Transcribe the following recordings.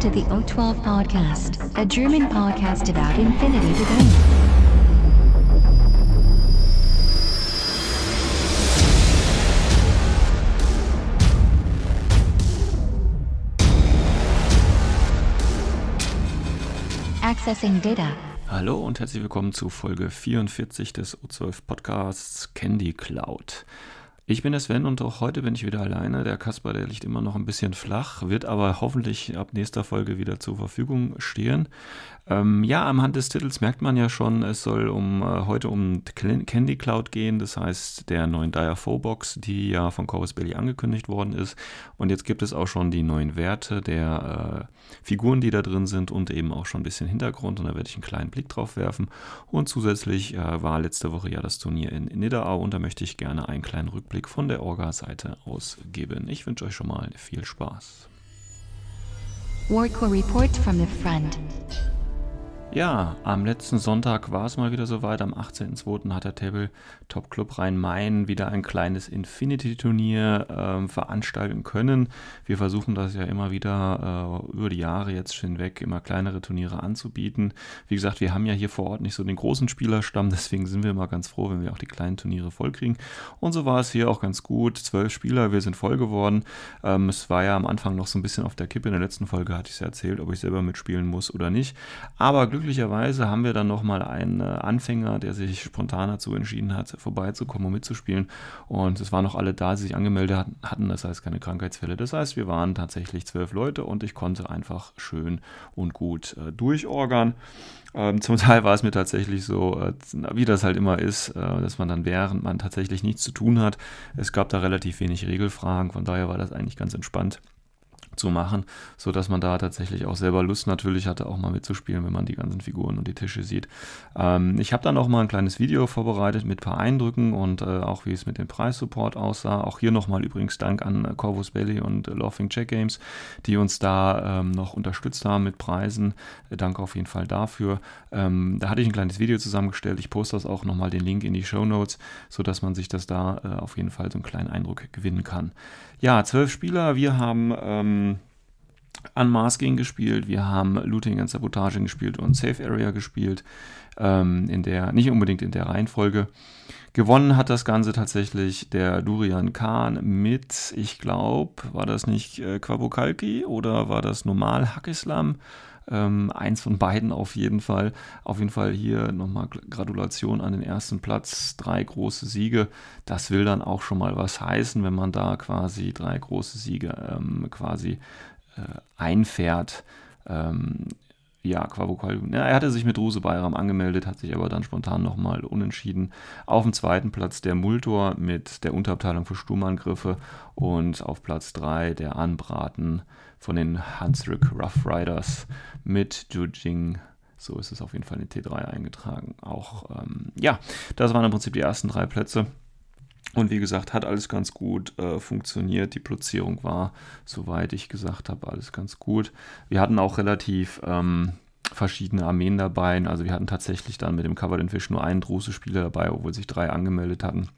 To the O12 Podcast, a German podcast about infinity to go. Accessing data. Hallo und herzlich willkommen zu Folge 44 des O12 Podcasts Candy Cloud. Ich bin der Sven und auch heute bin ich wieder alleine. Der Kasper, der liegt immer noch ein bisschen flach, wird aber hoffentlich ab nächster Folge wieder zur Verfügung stehen. Ähm, ja, am Hand des Titels merkt man ja schon, es soll um äh, heute um Candy Cloud gehen, das heißt der neuen Diafo Box, die ja von Corvus Belly angekündigt worden ist. Und jetzt gibt es auch schon die neuen Werte der äh, Figuren, die da drin sind und eben auch schon ein bisschen Hintergrund. Und da werde ich einen kleinen Blick drauf werfen. Und zusätzlich äh, war letzte Woche ja das Turnier in, in Nidderau und da möchte ich gerne einen kleinen Rückblick von der Orga-Seite aus geben. Ich wünsche euch schon mal viel Spaß. Warcore Report from the front. Ja, am letzten Sonntag war es mal wieder soweit. Am 18.02. hat der Tabletop Club Rhein-Main wieder ein kleines Infinity-Turnier äh, veranstalten können. Wir versuchen das ja immer wieder äh, über die Jahre jetzt hinweg immer kleinere Turniere anzubieten. Wie gesagt, wir haben ja hier vor Ort nicht so den großen Spielerstamm, deswegen sind wir immer ganz froh, wenn wir auch die kleinen Turniere vollkriegen. Und so war es hier auch ganz gut. Zwölf Spieler, wir sind voll geworden. Ähm, es war ja am Anfang noch so ein bisschen auf der Kippe. In der letzten Folge hatte ich es ja erzählt, ob ich selber mitspielen muss oder nicht. Aber Glück glücklicherweise haben wir dann nochmal einen äh, Anfänger, der sich spontan dazu entschieden hat, vorbeizukommen und mitzuspielen. Und es waren noch alle da, die sich angemeldet hatten, das heißt keine Krankheitsfälle. Das heißt, wir waren tatsächlich zwölf Leute und ich konnte einfach schön und gut äh, durchorgern. Ähm, zum Teil war es mir tatsächlich so, äh, wie das halt immer ist, äh, dass man dann während man tatsächlich nichts zu tun hat. Es gab da relativ wenig Regelfragen, von daher war das eigentlich ganz entspannt zu machen, sodass man da tatsächlich auch selber Lust natürlich hatte, auch mal mitzuspielen, wenn man die ganzen Figuren und die Tische sieht. Ähm, ich habe dann noch mal ein kleines Video vorbereitet mit ein paar Eindrücken und äh, auch wie es mit dem Preissupport aussah. Auch hier nochmal übrigens Dank an Corvus Belly und äh, Laughing Check Games, die uns da ähm, noch unterstützt haben mit Preisen. Äh, danke auf jeden Fall dafür. Ähm, da hatte ich ein kleines Video zusammengestellt. Ich poste das auch nochmal den Link in die Show Notes, sodass man sich das da äh, auf jeden Fall so einen kleinen Eindruck gewinnen kann. Ja, zwölf Spieler. Wir haben ähm, Unmasking gespielt, wir haben Looting and Sabotage gespielt und Safe Area gespielt. Ähm, in der, nicht unbedingt in der Reihenfolge. Gewonnen hat das Ganze tatsächlich der Durian Khan mit, ich glaube, war das nicht äh, Quabokalki oder war das normal Hackislam? Ähm, eins von beiden auf jeden Fall. Auf jeden Fall hier nochmal Gratulation an den ersten Platz. Drei große Siege. Das will dann auch schon mal was heißen, wenn man da quasi drei große Siege ähm, quasi einfährt. Ähm, ja, Quavokal, ja, er hatte sich mit Ruse Bayram angemeldet, hat sich aber dann spontan nochmal unentschieden. Auf dem zweiten Platz der Multor mit der Unterabteilung für Sturmangriffe und auf Platz 3 der Anbraten von den Hansrück Rough Riders mit Jujing. So ist es auf jeden Fall in T3 eingetragen. Auch, ähm, ja, das waren im Prinzip die ersten drei Plätze. Und wie gesagt, hat alles ganz gut äh, funktioniert. Die Platzierung war, soweit ich gesagt habe, alles ganz gut. Wir hatten auch relativ ähm, verschiedene Armeen dabei. Also wir hatten tatsächlich dann mit dem Covered Fish nur einen Druse-Spieler dabei, obwohl sich drei angemeldet hatten.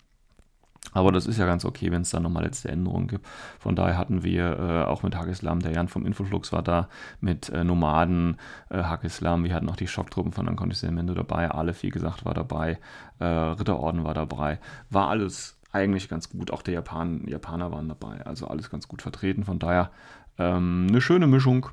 Aber das ist ja ganz okay, wenn es da nochmal letzte Änderungen gibt. Von daher hatten wir äh, auch mit Hagislam, der Jan vom Infoflux war da, mit äh, Nomaden, äh, Hagislam, wir hatten auch die Schocktruppen von Ankonditionamento dabei, Aleph, wie gesagt, war dabei, äh, Ritterorden war dabei. War alles eigentlich ganz gut. Auch der Japan, Japaner waren dabei. Also alles ganz gut vertreten. Von daher ähm, eine schöne Mischung.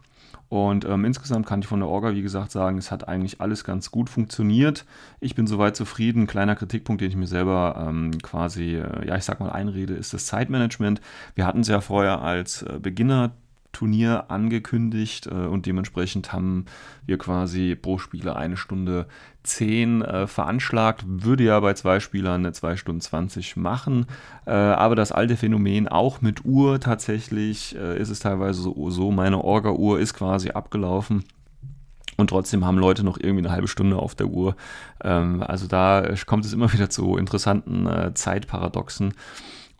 Und ähm, insgesamt kann ich von der Orga, wie gesagt, sagen, es hat eigentlich alles ganz gut funktioniert. Ich bin soweit zufrieden. Kleiner Kritikpunkt, den ich mir selber ähm, quasi, äh, ja, ich sag mal, einrede, ist das Zeitmanagement. Wir hatten es ja vorher als äh, Beginner Turnier angekündigt äh, und dementsprechend haben wir quasi pro Spieler eine Stunde 10 äh, veranschlagt. Würde ja bei zwei Spielern eine 2 Stunden 20 machen. Äh, aber das alte Phänomen auch mit Uhr tatsächlich äh, ist es teilweise so, so meine Orga-Uhr ist quasi abgelaufen. Und trotzdem haben Leute noch irgendwie eine halbe Stunde auf der Uhr. Ähm, also da kommt es immer wieder zu interessanten äh, Zeitparadoxen.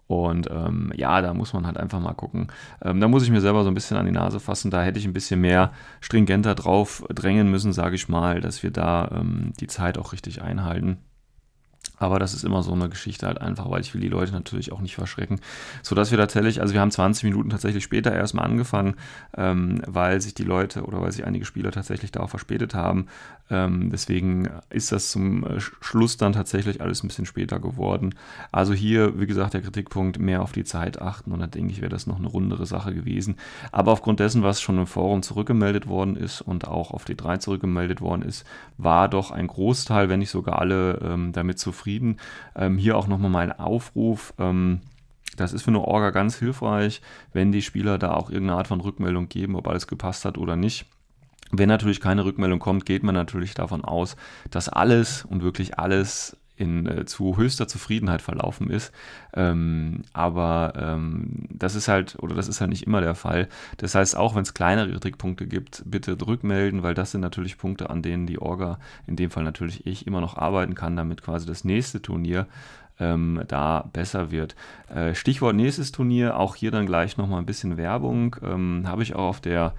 Und ähm, ja, da muss man halt einfach mal gucken. Ähm, da muss ich mir selber so ein bisschen an die Nase fassen. Da hätte ich ein bisschen mehr stringenter drauf drängen müssen, sage ich mal, dass wir da ähm, die Zeit auch richtig einhalten. Aber das ist immer so eine Geschichte halt einfach, weil ich will die Leute natürlich auch nicht verschrecken. Sodass wir tatsächlich, also wir haben 20 Minuten tatsächlich später erstmal angefangen, ähm, weil sich die Leute oder weil sich einige Spieler tatsächlich darauf verspätet haben. Ähm, deswegen ist das zum äh, Schluss dann tatsächlich alles ein bisschen später geworden. Also hier, wie gesagt, der Kritikpunkt, mehr auf die Zeit achten und dann denke ich, wäre das noch eine rundere Sache gewesen. Aber aufgrund dessen, was schon im Forum zurückgemeldet worden ist und auch auf D3 zurückgemeldet worden ist, war doch ein Großteil, wenn nicht sogar alle, ähm, damit zufrieden zufrieden. Ähm, hier auch nochmal mein Aufruf. Ähm, das ist für eine Orga ganz hilfreich, wenn die Spieler da auch irgendeine Art von Rückmeldung geben, ob alles gepasst hat oder nicht. Wenn natürlich keine Rückmeldung kommt, geht man natürlich davon aus, dass alles und wirklich alles in, äh, zu höchster Zufriedenheit verlaufen ist. Ähm, aber ähm, das ist halt, oder das ist halt nicht immer der Fall. Das heißt, auch wenn es kleinere Kritikpunkte gibt, bitte rückmelden, weil das sind natürlich Punkte, an denen die Orga, in dem Fall natürlich ich, immer noch arbeiten kann, damit quasi das nächste Turnier ähm, da besser wird. Äh, Stichwort nächstes Turnier, auch hier dann gleich nochmal ein bisschen Werbung. Ähm, Habe ich auch auf, der,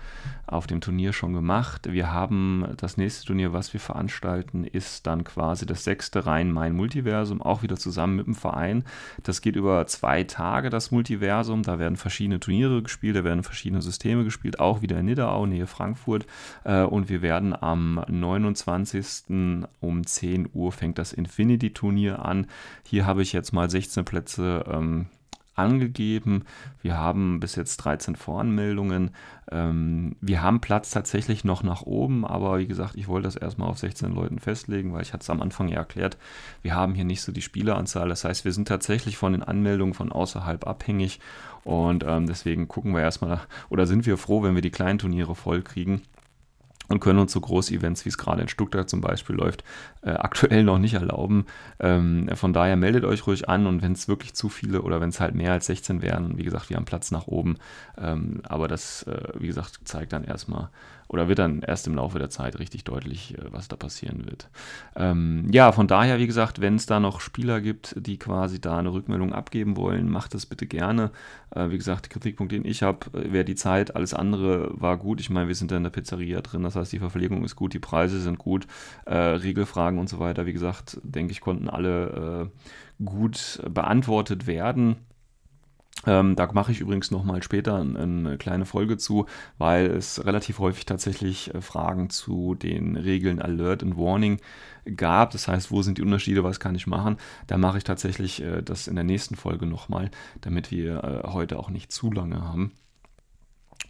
auf dem Turnier schon gemacht. Wir haben das nächste Turnier, was wir veranstalten, ist dann quasi das sechste Rhein-Main-Multiversum, auch wieder zusammen mit dem Verein. Das geht über zwei Tage, das Multiversum. Da werden verschiedene Turniere gespielt, da werden verschiedene Systeme gespielt, auch wieder in Nidderau, Nähe Frankfurt. Äh, und wir werden am 29. um 10 Uhr fängt das Infinity-Turnier an. Hier habe ich jetzt mal 16 Plätze ähm, angegeben. Wir haben bis jetzt 13 Voranmeldungen. Ähm, wir haben Platz tatsächlich noch nach oben, aber wie gesagt, ich wollte das erstmal auf 16 Leuten festlegen, weil ich hatte es am Anfang ja erklärt, wir haben hier nicht so die Spieleranzahl. Das heißt, wir sind tatsächlich von den Anmeldungen von außerhalb abhängig und ähm, deswegen gucken wir erstmal, oder sind wir froh, wenn wir die kleinen Turniere voll kriegen und können uns so Groß-Events, wie es gerade in Stuttgart zum Beispiel läuft, äh, aktuell noch nicht erlauben. Ähm, von daher meldet euch ruhig an und wenn es wirklich zu viele oder wenn es halt mehr als 16 wären, wie gesagt, wir haben Platz nach oben. Ähm, aber das, äh, wie gesagt, zeigt dann erstmal, oder wird dann erst im Laufe der Zeit richtig deutlich, äh, was da passieren wird. Ähm, ja, von daher, wie gesagt, wenn es da noch Spieler gibt, die quasi da eine Rückmeldung abgeben wollen, macht das bitte gerne. Äh, wie gesagt, Kritikpunkt, den ich habe, äh, wäre die Zeit, alles andere war gut. Ich meine, wir sind da in der Pizzeria drin, das heißt, die Verpflegung ist gut, die Preise sind gut, äh, Regelfragen und so weiter, wie gesagt, denke ich, konnten alle äh, gut beantwortet werden. Ähm, da mache ich übrigens nochmal später eine kleine Folge zu, weil es relativ häufig tatsächlich äh, Fragen zu den Regeln Alert und Warning gab. Das heißt, wo sind die Unterschiede, was kann ich machen? Da mache ich tatsächlich äh, das in der nächsten Folge nochmal, damit wir äh, heute auch nicht zu lange haben.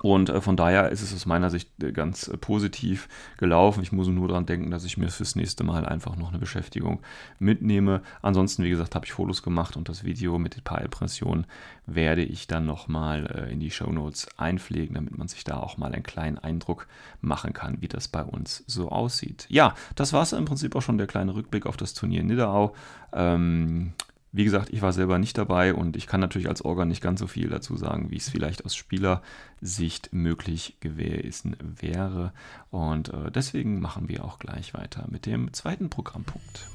Und äh, von daher ist es aus meiner Sicht äh, ganz äh, positiv gelaufen. Ich muss nur daran denken, dass ich mir fürs nächste Mal einfach noch eine Beschäftigung mitnehme. Ansonsten, wie gesagt, habe ich Fotos gemacht und das Video mit ein paar Impressionen werde ich dann nochmal in die Show Notes einpflegen, damit man sich da auch mal einen kleinen Eindruck machen kann, wie das bei uns so aussieht. Ja, das war es im Prinzip auch schon der kleine Rückblick auf das Turnier Nidderau. Ähm, wie gesagt, ich war selber nicht dabei und ich kann natürlich als Organ nicht ganz so viel dazu sagen, wie es vielleicht aus Spielersicht möglich gewesen wäre. Und äh, deswegen machen wir auch gleich weiter mit dem zweiten Programmpunkt.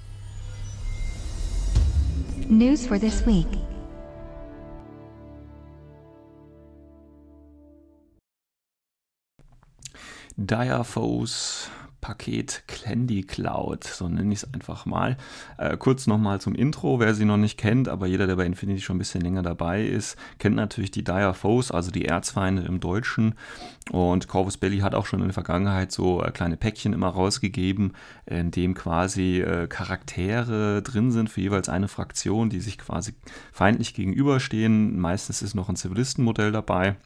News for this week. Dire Foes Paket Candy Cloud, so nenne ich es einfach mal. Äh, kurz nochmal zum Intro, wer sie noch nicht kennt, aber jeder, der bei Infinity schon ein bisschen länger dabei ist, kennt natürlich die Dire Foes, also die Erzfeinde im Deutschen. Und Corvus Belly hat auch schon in der Vergangenheit so äh, kleine Päckchen immer rausgegeben, in dem quasi äh, Charaktere drin sind für jeweils eine Fraktion, die sich quasi feindlich gegenüberstehen. Meistens ist noch ein Zivilistenmodell dabei.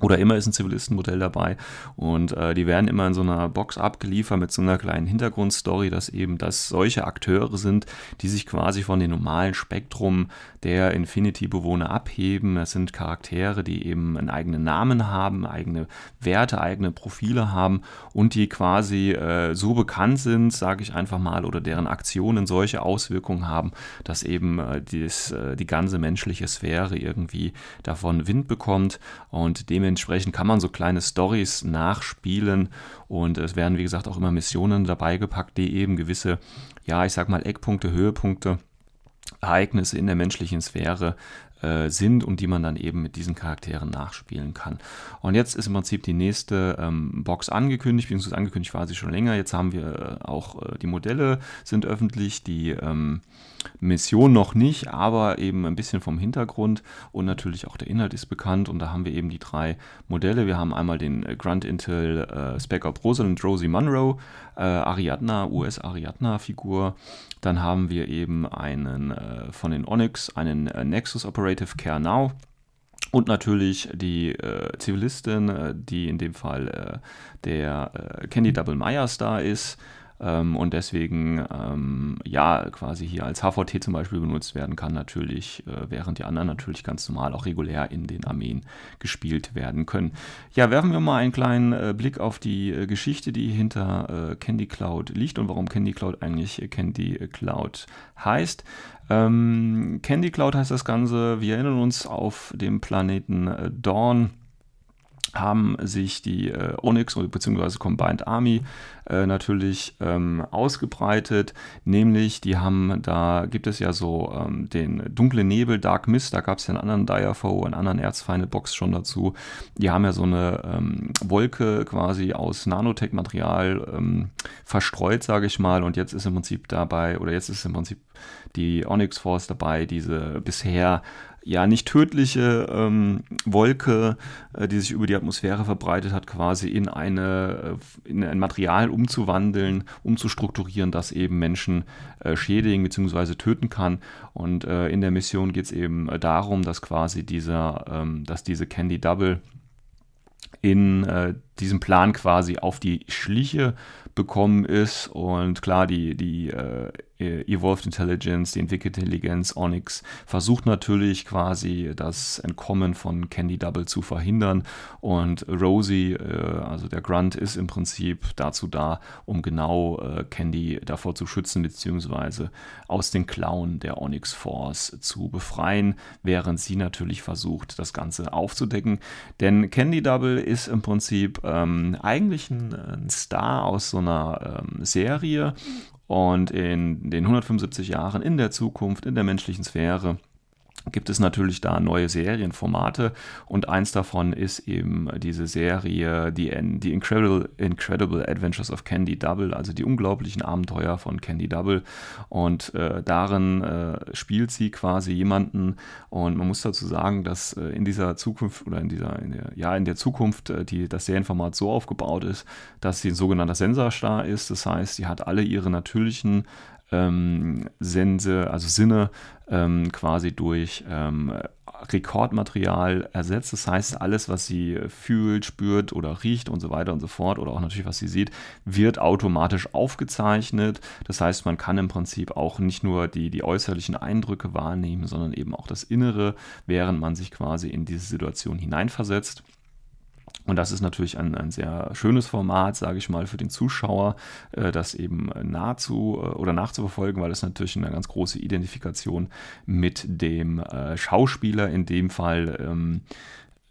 Oder immer ist ein Zivilistenmodell dabei und äh, die werden immer in so einer Box abgeliefert mit so einer kleinen Hintergrundstory, dass eben das solche Akteure sind, die sich quasi von dem normalen Spektrum der Infinity-Bewohner abheben. Das sind Charaktere, die eben einen eigenen Namen haben, eigene Werte, eigene Profile haben und die quasi äh, so bekannt sind, sage ich einfach mal, oder deren Aktionen solche Auswirkungen haben, dass eben äh, dies, äh, die ganze menschliche Sphäre irgendwie davon Wind bekommt und dementsprechend Dementsprechend kann man so kleine Stories nachspielen und es werden, wie gesagt, auch immer Missionen dabei gepackt, die eben gewisse, ja, ich sag mal, Eckpunkte, Höhepunkte, Ereignisse in der menschlichen Sphäre äh, sind und die man dann eben mit diesen Charakteren nachspielen kann. Und jetzt ist im Prinzip die nächste ähm, Box angekündigt, beziehungsweise angekündigt war sie schon länger. Jetzt haben wir äh, auch äh, die Modelle sind öffentlich, die ähm, Mission noch nicht, aber eben ein bisschen vom Hintergrund und natürlich auch der Inhalt ist bekannt und da haben wir eben die drei Modelle. Wir haben einmal den äh, Grunt Intel äh, Spec Op Rosalind Rosie Monroe, äh, Ariadna, US Ariadna Figur. Dann haben wir eben einen äh, von den Onyx, einen äh, Nexus Operative Care Now. Und natürlich die äh, Zivilistin, äh, die in dem Fall der Candy Double Myers da ist ähm, und deswegen ähm, ja quasi hier als HVT zum Beispiel benutzt werden kann, natürlich, äh, während die anderen natürlich ganz normal auch regulär in den Armeen gespielt werden können. Ja, werfen wir mal einen kleinen äh, Blick auf die äh, Geschichte, die hinter äh, Candy Cloud liegt und warum Candy Cloud eigentlich Candy Cloud heißt. Ähm, Candy Cloud heißt das Ganze. Wir erinnern uns auf dem Planeten äh, Dawn haben sich die äh, Onyx bzw. Combined Army äh, natürlich ähm, ausgebreitet. Nämlich, die haben, da gibt es ja so ähm, den dunklen Nebel, Dark Mist, da gab es ja einen anderen Direfoe, einen anderen Erzfeinde-Box schon dazu. Die haben ja so eine ähm, Wolke quasi aus Nanotech-Material ähm, verstreut, sage ich mal. Und jetzt ist im Prinzip dabei, oder jetzt ist im Prinzip die Onyx Force dabei, diese bisher ja nicht tödliche ähm, Wolke, äh, die sich über die Atmosphäre verbreitet hat, quasi in, eine, äh, in ein Material umzuwandeln, umzustrukturieren, das eben Menschen äh, schädigen bzw. töten kann. Und äh, in der Mission geht es eben äh, darum, dass quasi dieser, ähm, dass diese Candy Double in äh, diesem Plan quasi auf die Schliche bekommen ist. Und klar, die, die äh, Evolved Intelligence, die entwickelte Intelligenz Onyx, versucht natürlich quasi das Entkommen von Candy Double zu verhindern. Und Rosie, äh, also der Grunt, ist im Prinzip dazu da, um genau äh, Candy davor zu schützen, beziehungsweise aus den Klauen der Onyx Force zu befreien, während sie natürlich versucht, das Ganze aufzudecken. Denn Candy Double ist im Prinzip ähm, eigentlich ein, ein Star aus so einer einer ähm, Serie und in den 175 Jahren in der Zukunft, in der menschlichen Sphäre, gibt es natürlich da neue Serienformate und eins davon ist eben diese Serie, die, die Incredible, Incredible Adventures of Candy Double, also die unglaublichen Abenteuer von Candy Double. Und äh, darin äh, spielt sie quasi jemanden. Und man muss dazu sagen, dass äh, in dieser Zukunft oder in dieser, in der, ja in der Zukunft äh, die, das Serienformat so aufgebaut ist, dass sie ein sogenannter Sensorstar ist, das heißt, sie hat alle ihre natürlichen ähm, Sense, also Sinne ähm, quasi durch ähm, Rekordmaterial ersetzt. Das heißt, alles, was sie fühlt, spürt oder riecht und so weiter und so fort oder auch natürlich, was sie sieht, wird automatisch aufgezeichnet. Das heißt, man kann im Prinzip auch nicht nur die, die äußerlichen Eindrücke wahrnehmen, sondern eben auch das Innere, während man sich quasi in diese Situation hineinversetzt. Und das ist natürlich ein, ein sehr schönes Format, sage ich mal, für den Zuschauer, äh, das eben nahezu äh, oder nachzuverfolgen, weil es natürlich eine ganz große Identifikation mit dem äh, Schauspieler, in dem Fall ähm,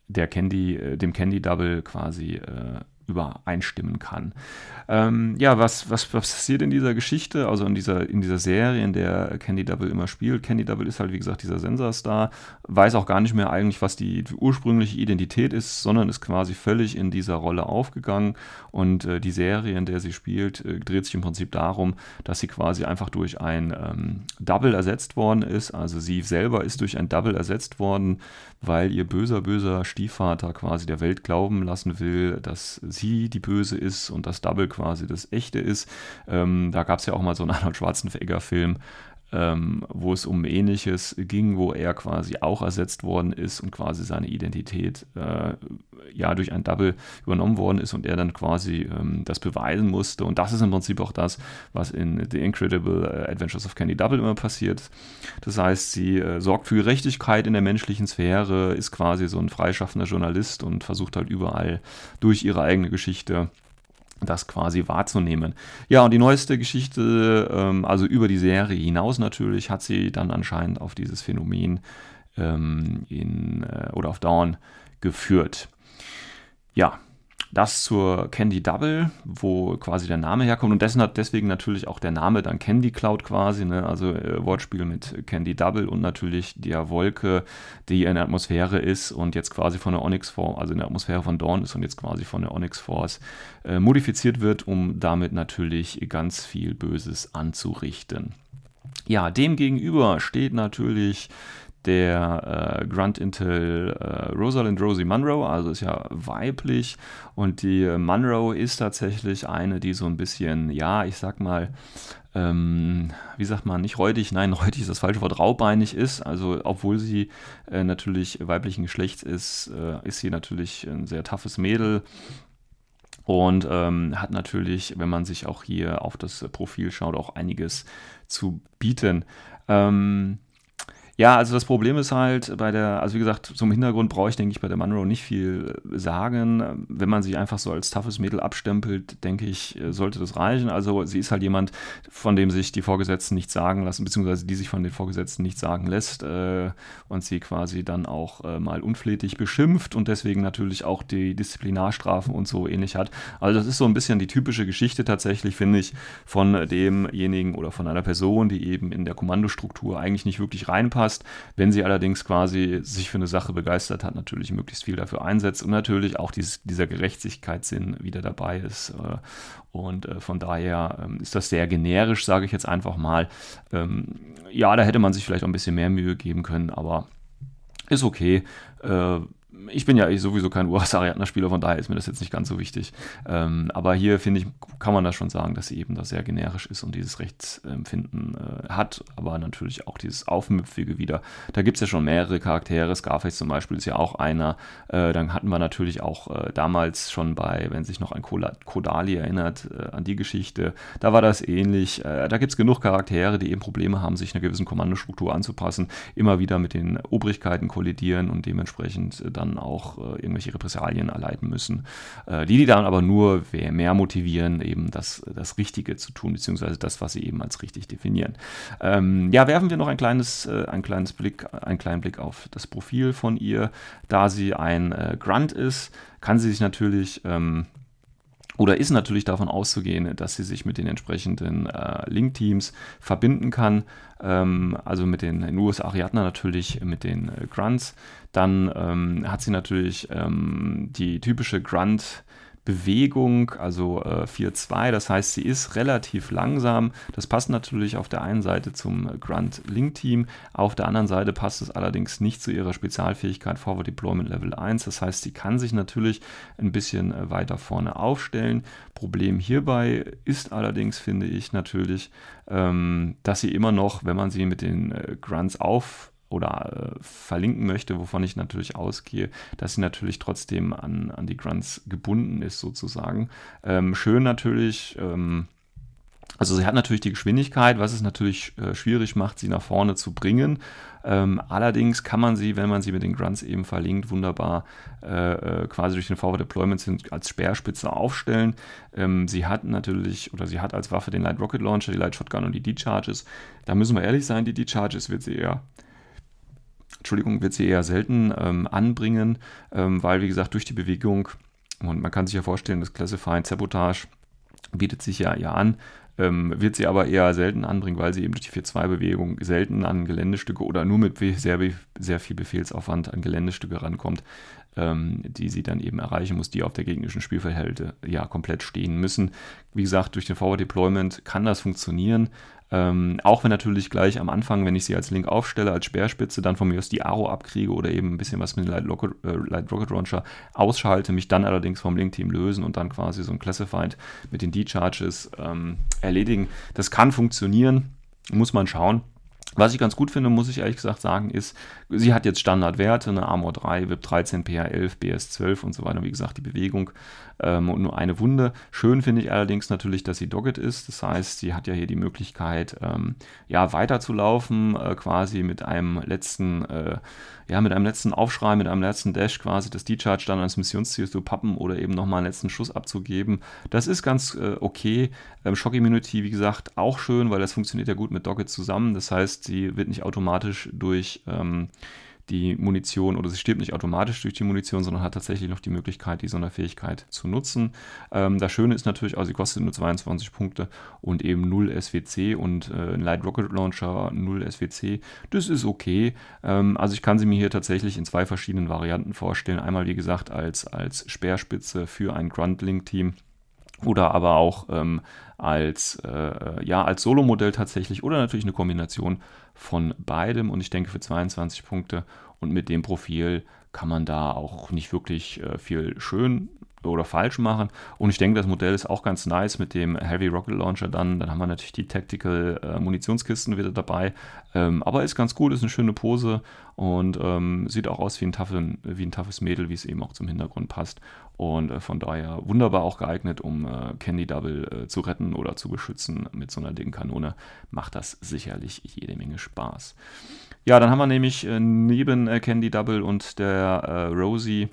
der Candy, äh, dem Candy Double quasi äh, übereinstimmen kann. Ähm, ja, was, was, was passiert in dieser Geschichte, also in dieser, in dieser Serie, in der Candy Double immer spielt? Candy Double ist halt, wie gesagt, dieser Sensorstar, weiß auch gar nicht mehr eigentlich, was die, ursprüngliche Identität ist, sondern ist quasi völlig in dieser Rolle aufgegangen. Und äh, die Serie, in der sie spielt, äh, dreht sich im Prinzip darum, dass sie quasi einfach durch ein ähm, Double ersetzt worden ist. Also sie selber ist durch ein Double ersetzt worden, weil ihr böser, böser Stiefvater quasi der Welt glauben lassen will, dass sie die Böse ist und das Double quasi das Echte ist. Ähm, da gab es ja auch mal so einen Arnold Schwarzenegger-Film, ähm, wo es um Ähnliches ging, wo er quasi auch ersetzt worden ist und quasi seine Identität äh, ja durch ein Double übernommen worden ist und er dann quasi ähm, das beweisen musste. Und das ist im Prinzip auch das, was in The Incredible äh, Adventures of Candy Double immer passiert. Das heißt, sie äh, sorgt für Gerechtigkeit in der menschlichen Sphäre, ist quasi so ein freischaffender Journalist und versucht halt überall durch ihre eigene Geschichte das quasi wahrzunehmen. Ja, und die neueste Geschichte, ähm, also über die Serie hinaus natürlich, hat sie dann anscheinend auf dieses Phänomen ähm, in, äh, oder auf Dawn geführt. Ja, das zur Candy Double, wo quasi der Name herkommt und dessen hat deswegen natürlich auch der Name dann Candy Cloud quasi, ne? also äh, Wortspiel mit Candy Double und natürlich der Wolke, die in der Atmosphäre ist und jetzt quasi von der Onyx Force, also in der Atmosphäre von Dawn ist und jetzt quasi von der Onyx Force äh, modifiziert wird, um damit natürlich ganz viel Böses anzurichten. Ja, dem gegenüber steht natürlich der äh, Grunt Intel äh, Rosalind Rosie Munro, also ist ja weiblich und die äh, Munro ist tatsächlich eine, die so ein bisschen, ja, ich sag mal, ähm, wie sagt man, nicht räudig, nein, räudig ist das falsche Wort, raubeinig ist. Also, obwohl sie äh, natürlich weiblichen Geschlechts ist, äh, ist sie natürlich ein sehr toughes Mädel. Und ähm, hat natürlich, wenn man sich auch hier auf das Profil schaut, auch einiges zu bieten. Ähm, ja, also das Problem ist halt bei der, also wie gesagt, zum Hintergrund brauche ich, denke ich, bei der Monroe nicht viel sagen. Wenn man sie einfach so als toughes Mädel abstempelt, denke ich, sollte das reichen. Also sie ist halt jemand, von dem sich die Vorgesetzten nichts sagen lassen, beziehungsweise die sich von den Vorgesetzten nichts sagen lässt äh, und sie quasi dann auch äh, mal unflätig beschimpft und deswegen natürlich auch die Disziplinarstrafen und so ähnlich hat. Also das ist so ein bisschen die typische Geschichte tatsächlich, finde ich, von demjenigen oder von einer Person, die eben in der Kommandostruktur eigentlich nicht wirklich reinpasst passt. Wenn sie allerdings quasi sich für eine Sache begeistert hat, natürlich möglichst viel dafür einsetzt und natürlich auch dieses, dieser Gerechtigkeitssinn wieder dabei ist. Äh, und äh, von daher ähm, ist das sehr generisch, sage ich jetzt einfach mal. Ähm, ja, da hätte man sich vielleicht auch ein bisschen mehr Mühe geben können, aber ist okay. Ich bin ja sowieso kein Uras-Ariadna-Spieler, von daher ist mir das jetzt nicht ganz so wichtig. Ähm, aber hier, finde ich, kann man das schon sagen, dass sie eben da sehr generisch ist und dieses Rechtsempfinden äh, hat, aber natürlich auch dieses Aufmüpfige wieder. Da gibt es ja schon mehrere Charaktere. Scarface zum Beispiel ist ja auch einer. Äh, dann hatten wir natürlich auch äh, damals schon bei, wenn sich noch an Kodali erinnert, äh, an die Geschichte, da war das ähnlich. Äh, da gibt es genug Charaktere, die eben Probleme haben, sich einer gewissen Kommandostruktur anzupassen, immer wieder mit den Obrigkeiten kollidieren und dementsprechend äh, auch äh, irgendwelche Repressalien erleiden müssen. Äh, die, die dann aber nur mehr motivieren, eben das, das Richtige zu tun, beziehungsweise das, was sie eben als richtig definieren. Ähm, ja, werfen wir noch ein kleines, äh, ein kleines Blick, einen kleinen Blick auf das Profil von ihr. Da sie ein äh, Grunt ist, kann sie sich natürlich ähm, oder ist natürlich davon auszugehen, dass sie sich mit den entsprechenden äh, Link-Teams verbinden kann. Ähm, also mit den in USA Ariadna natürlich mit den äh, Grunts. Dann ähm, hat sie natürlich ähm, die typische Grunt- Bewegung, also äh, 4-2. Das heißt, sie ist relativ langsam. Das passt natürlich auf der einen Seite zum Grunt Link Team, auf der anderen Seite passt es allerdings nicht zu ihrer Spezialfähigkeit Forward Deployment Level 1. Das heißt, sie kann sich natürlich ein bisschen äh, weiter vorne aufstellen. Problem hierbei ist allerdings, finde ich natürlich, ähm, dass sie immer noch, wenn man sie mit den äh, Grunts auf oder äh, verlinken möchte, wovon ich natürlich ausgehe, dass sie natürlich trotzdem an, an die Grunts gebunden ist, sozusagen. Ähm, schön natürlich, ähm, also sie hat natürlich die Geschwindigkeit, was es natürlich äh, schwierig macht, sie nach vorne zu bringen. Ähm, allerdings kann man sie, wenn man sie mit den Grunts eben verlinkt, wunderbar äh, äh quasi durch den Forward Deployment als Speerspitze aufstellen. Ähm, sie hat natürlich, oder sie hat als Waffe den Light Rocket Launcher, die Light Shotgun und die D-Charges. Da müssen wir ehrlich sein, die D-Charges wird sie eher Entschuldigung, wird sie eher selten ähm, anbringen, ähm, weil, wie gesagt, durch die Bewegung, und man kann sich ja vorstellen, das Classified Sabotage bietet sich ja, ja an, ähm, wird sie aber eher selten anbringen, weil sie eben durch die 4-2-Bewegung selten an Geländestücke oder nur mit sehr, sehr viel Befehlsaufwand an Geländestücke rankommt, ähm, die sie dann eben erreichen muss, die auf der gegnerischen Spielfeldhälfte ja komplett stehen müssen. Wie gesagt, durch den Forward Deployment kann das funktionieren, ähm, auch wenn natürlich gleich am Anfang, wenn ich sie als Link aufstelle, als Speerspitze, dann von mir aus die Aro abkriege oder eben ein bisschen was mit dem Light, Rocket, äh, Light Rocket Launcher ausschalte, mich dann allerdings vom Link-Team lösen und dann quasi so ein Classified mit den D-Charges ähm, erledigen. Das kann funktionieren, muss man schauen. Was ich ganz gut finde, muss ich ehrlich gesagt sagen, ist, sie hat jetzt Standardwerte, eine Armor 3, VIP 13, PH 11, BS 12 und so weiter. Wie gesagt, die Bewegung ähm, und nur eine Wunde. Schön finde ich allerdings natürlich, dass sie dogged ist. Das heißt, sie hat ja hier die Möglichkeit, ähm, ja, weiterzulaufen, äh, quasi mit einem letzten, äh, ja, mit einem letzten Aufschrei, mit einem letzten Dash quasi das D-Charge dann ans Missionsziel zu pappen oder eben nochmal einen letzten Schuss abzugeben. Das ist ganz äh, okay. Ähm, Shock Immunity, wie gesagt, auch schön, weil das funktioniert ja gut mit Dogged zusammen. Das heißt, sie wird nicht automatisch durch ähm, die Munition oder sie stirbt nicht automatisch durch die Munition, sondern hat tatsächlich noch die Möglichkeit, die Sonderfähigkeit zu nutzen. Ähm, das Schöne ist natürlich, also sie kostet nur 22 Punkte und eben 0 SWC und äh, ein Light Rocket Launcher 0 SWC. Das ist okay. Ähm, also ich kann sie mir hier tatsächlich in zwei verschiedenen Varianten vorstellen. Einmal, wie gesagt, als, als Speerspitze für ein Grundlink-Team oder aber auch ähm, als, äh, ja, als Solo-Modell tatsächlich oder natürlich eine Kombination von beidem. Und ich denke, für 22 Punkte und mit dem Profil kann man da auch nicht wirklich äh, viel schön oder falsch machen. Und ich denke, das Modell ist auch ganz nice mit dem Heavy Rocket Launcher dann. Dann haben wir natürlich die Tactical äh, Munitionskisten wieder dabei. Ähm, aber ist ganz gut, ist eine schöne Pose und ähm, sieht auch aus wie ein, taffe, wie ein toughes Mädel, wie es eben auch zum Hintergrund passt. Und äh, von daher wunderbar auch geeignet, um äh, Candy Double äh, zu retten oder zu beschützen. Mit so einer dicken Kanone macht das sicherlich jede Menge Spaß. Ja, dann haben wir nämlich äh, neben äh, Candy Double und der Rosie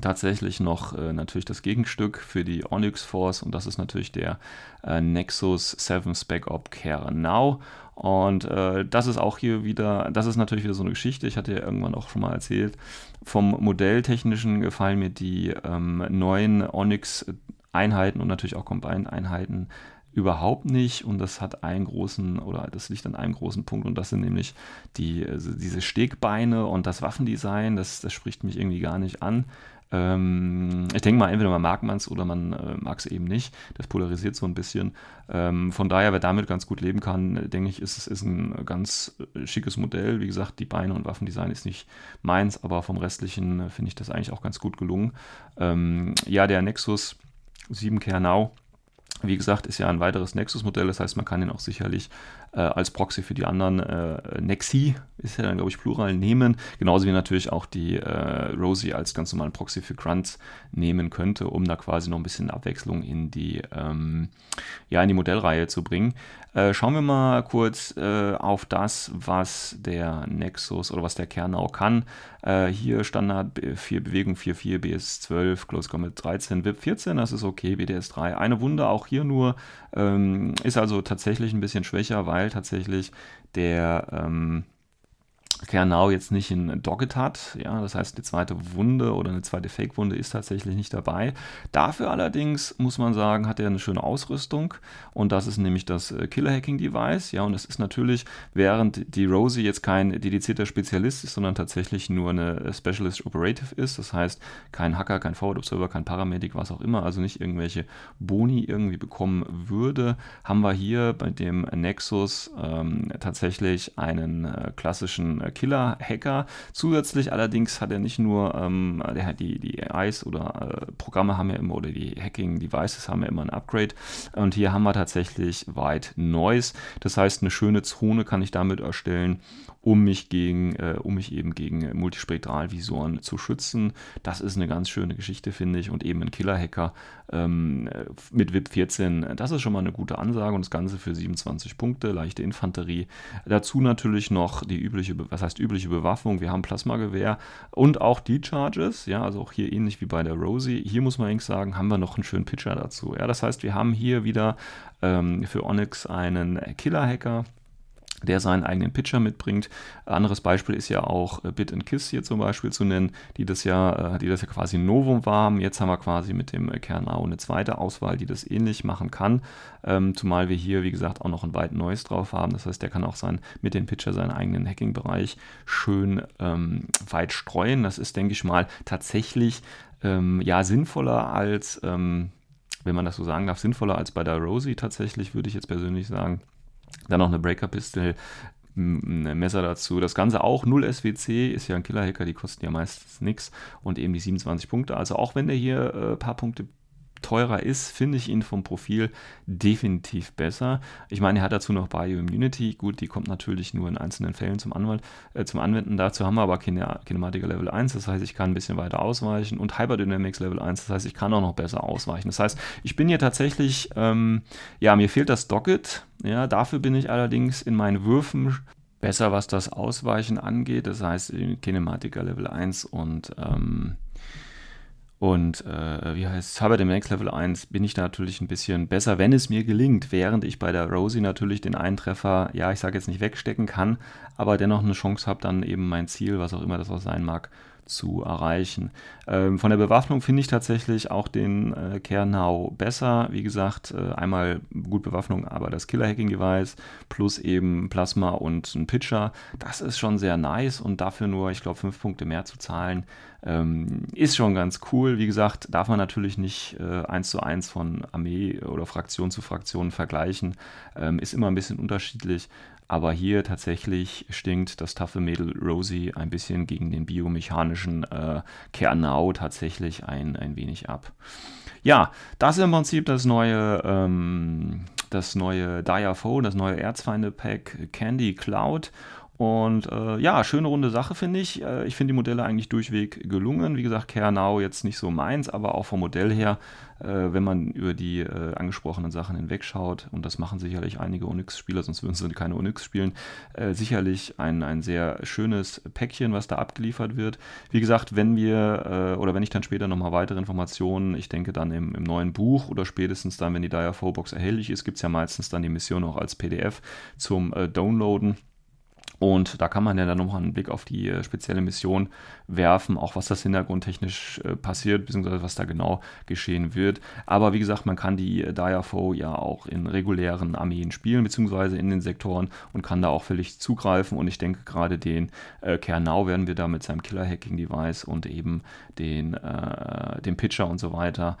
tatsächlich noch äh, natürlich das Gegenstück für die Onyx Force und das ist natürlich der äh, Nexus 7 Spec Op Care Now. Und äh, das ist auch hier wieder, das ist natürlich wieder so eine Geschichte, ich hatte ja irgendwann auch schon mal erzählt. Vom Modelltechnischen gefallen mir die ähm, neuen Onyx-Einheiten und natürlich auch Combined-Einheiten überhaupt nicht und das hat einen großen oder das liegt an einem großen Punkt und das sind nämlich die, also diese Stegbeine und das Waffendesign, das, das spricht mich irgendwie gar nicht an. Ähm, ich denke mal, entweder man mag man es oder man äh, mag es eben nicht. Das polarisiert so ein bisschen. Ähm, von daher, wer damit ganz gut leben kann, denke ich, ist es ist ein ganz äh, schickes Modell. Wie gesagt, die Beine und Waffendesign ist nicht meins, aber vom restlichen äh, finde ich das eigentlich auch ganz gut gelungen. Ähm, ja, der Nexus 7 Kernau wie gesagt, ist ja ein weiteres Nexus-Modell, das heißt, man kann ihn auch sicherlich äh, als Proxy für die anderen äh, Nexi, ist ja dann, glaube ich, Plural, nehmen. Genauso wie natürlich auch die äh, Rosie als ganz normalen Proxy für Grunts nehmen könnte, um da quasi noch ein bisschen Abwechslung in die, ähm, ja, in die Modellreihe zu bringen. Äh, schauen wir mal kurz äh, auf das, was der Nexus oder was der Kernau kann. Äh, hier Standard 4 Bewegung 4.4, BS12, Close Combat 13, VIP 14, das ist okay, BDS 3. Eine Wunde auch hier nur, ähm, ist also tatsächlich ein bisschen schwächer, weil tatsächlich der ähm, Kernau jetzt nicht in Doggett hat. Ja, das heißt, eine zweite Wunde oder eine zweite Fake-Wunde ist tatsächlich nicht dabei. Dafür allerdings muss man sagen, hat er eine schöne Ausrüstung und das ist nämlich das äh, Killer-Hacking-Device. Ja, und es ist natürlich, während die Rosie jetzt kein dedizierter Spezialist ist, sondern tatsächlich nur eine Specialist Operative ist, das heißt kein Hacker, kein Forward Observer, kein Paramedic, was auch immer, also nicht irgendwelche Boni irgendwie bekommen würde, haben wir hier bei dem Nexus ähm, tatsächlich einen äh, klassischen äh, Killer-Hacker. Zusätzlich allerdings hat er nicht nur, ähm, der hat die, die AIs oder äh, Programme haben ja immer, oder die Hacking-Devices haben ja immer ein Upgrade. Und hier haben wir tatsächlich White Noise. Das heißt, eine schöne Zone kann ich damit erstellen, um mich gegen, äh, um mich eben gegen Multispektralvisoren zu schützen. Das ist eine ganz schöne Geschichte, finde ich. Und eben ein Killer-Hacker ähm, mit VIP 14, das ist schon mal eine gute Ansage und das Ganze für 27 Punkte, leichte Infanterie. Dazu natürlich noch die übliche, was heißt übliche Bewaffnung. Wir haben Plasmagewehr und auch die Charges, ja, also auch hier ähnlich wie bei der Rosie. Hier muss man eigentlich sagen, haben wir noch einen schönen Pitcher dazu. Ja, das heißt, wir haben hier wieder ähm, für Onyx einen Killer-Hacker der seinen eigenen Pitcher mitbringt. Anderes Beispiel ist ja auch äh, Bit and Kiss hier zum Beispiel zu nennen, die das ja, äh, die das ja quasi Novum waren. Jetzt haben wir quasi mit dem Kernau eine zweite Auswahl, die das ähnlich machen kann. Ähm, zumal wir hier, wie gesagt, auch noch ein weit Neues drauf haben. Das heißt, der kann auch sein, mit dem Pitcher seinen eigenen Hacking-Bereich schön ähm, weit streuen. Das ist, denke ich mal, tatsächlich ähm, ja sinnvoller als, ähm, wenn man das so sagen darf, sinnvoller als bei der Rosie tatsächlich, würde ich jetzt persönlich sagen. Dann noch eine Breaker-Pistol, ein Messer dazu. Das Ganze auch 0 SWC, ist ja ein Killer-Hacker, die kosten ja meistens nichts. Und eben die 27 Punkte. Also auch wenn der hier ein äh, paar Punkte teurer ist, finde ich ihn vom Profil definitiv besser. Ich meine, er hat dazu noch Bioimmunity. Gut, die kommt natürlich nur in einzelnen Fällen zum, Anwalt, äh, zum Anwenden. Dazu haben wir aber Kine Kinematiker Level 1, das heißt, ich kann ein bisschen weiter ausweichen. Und Hyperdynamics Level 1, das heißt, ich kann auch noch besser ausweichen. Das heißt, ich bin hier tatsächlich, ähm, ja, mir fehlt das Docket. Ja, dafür bin ich allerdings in meinen Würfen besser, was das Ausweichen angeht. Das heißt, Kinematiker Level 1 und ähm, und äh, wie heißt es, bei dem Next Level 1 bin ich da natürlich ein bisschen besser, wenn es mir gelingt, während ich bei der Rosie natürlich den einen Treffer, ja, ich sage jetzt nicht wegstecken kann, aber dennoch eine Chance habe, dann eben mein Ziel, was auch immer das auch sein mag, zu erreichen. Ähm, von der Bewaffnung finde ich tatsächlich auch den äh, Kernau besser. Wie gesagt, äh, einmal gut Bewaffnung, aber das Killer-Hacking-Device plus eben Plasma und ein Pitcher, das ist schon sehr nice und dafür nur, ich glaube, fünf Punkte mehr zu zahlen, ähm, ist schon ganz cool. Wie gesagt, darf man natürlich nicht äh, eins zu eins von Armee oder Fraktion zu Fraktion vergleichen. Ähm, ist immer ein bisschen unterschiedlich. Aber hier tatsächlich stinkt das taffe Mädel Rosie ein bisschen gegen den biomechanischen äh, Kernau tatsächlich ein, ein wenig ab. Ja, das ist im Prinzip das neue, ähm, das neue Diafo, das neue Erzfeinde-Pack Candy Cloud. Und äh, ja, schöne runde Sache finde ich. Äh, ich finde die Modelle eigentlich durchweg gelungen. Wie gesagt, Kernau jetzt nicht so meins, aber auch vom Modell her, äh, wenn man über die äh, angesprochenen Sachen hinwegschaut, und das machen sicherlich einige Onyx-Spieler, sonst würden sie keine Onyx spielen, äh, sicherlich ein, ein sehr schönes Päckchen, was da abgeliefert wird. Wie gesagt, wenn wir, äh, oder wenn ich dann später nochmal weitere Informationen, ich denke dann im, im neuen Buch oder spätestens dann, wenn die Dire 4 Box erhältlich ist, gibt es ja meistens dann die Mission auch als PDF zum Downloaden. Und da kann man ja dann nochmal einen Blick auf die äh, spezielle Mission werfen, auch was das hintergrundtechnisch äh, passiert, beziehungsweise was da genau geschehen wird. Aber wie gesagt, man kann die äh, Diafo ja auch in regulären Armeen spielen, beziehungsweise in den Sektoren und kann da auch völlig zugreifen. Und ich denke, gerade den äh, Kernau werden wir da mit seinem Killer-Hacking-Device und eben den, äh, den Pitcher und so weiter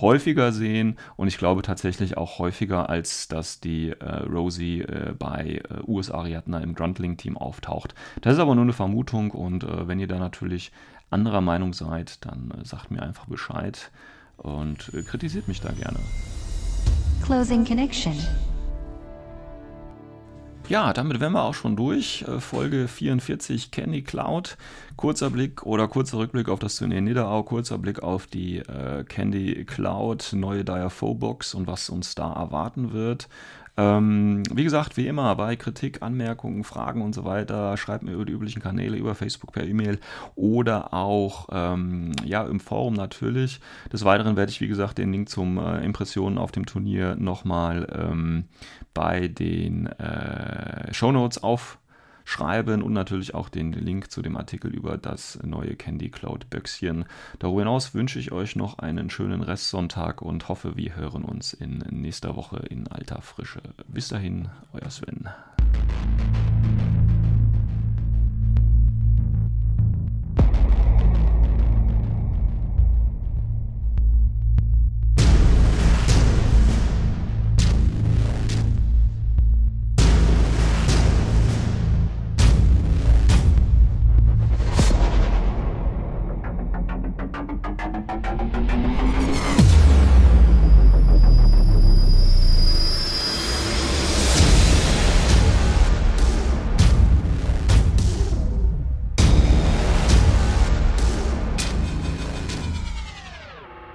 häufiger sehen. Und ich glaube tatsächlich auch häufiger, als dass die Rosie bei US-Ariadna im Grand Grundling-Team auftaucht. Das ist aber nur eine Vermutung und äh, wenn ihr da natürlich anderer Meinung seid, dann äh, sagt mir einfach Bescheid und äh, kritisiert mich da gerne. Closing Connection. Ja, damit wären wir auch schon durch. Äh, Folge 44 Candy Cloud. Kurzer Blick oder kurzer Rückblick auf das Turnier Niederau, kurzer Blick auf die äh, Candy Cloud neue Dire Box und was uns da erwarten wird. Ähm, wie gesagt, wie immer, bei Kritik, Anmerkungen, Fragen und so weiter, schreibt mir über die üblichen Kanäle, über Facebook, per E-Mail oder auch ähm, ja, im Forum natürlich. Des Weiteren werde ich, wie gesagt, den Link zum äh, Impressionen auf dem Turnier nochmal ähm, bei den äh, Shownotes auf schreiben und natürlich auch den Link zu dem Artikel über das neue Candy Cloud Böckschen. Darüber hinaus wünsche ich euch noch einen schönen Restsonntag und hoffe, wir hören uns in nächster Woche in alter Frische. Bis dahin, euer Sven.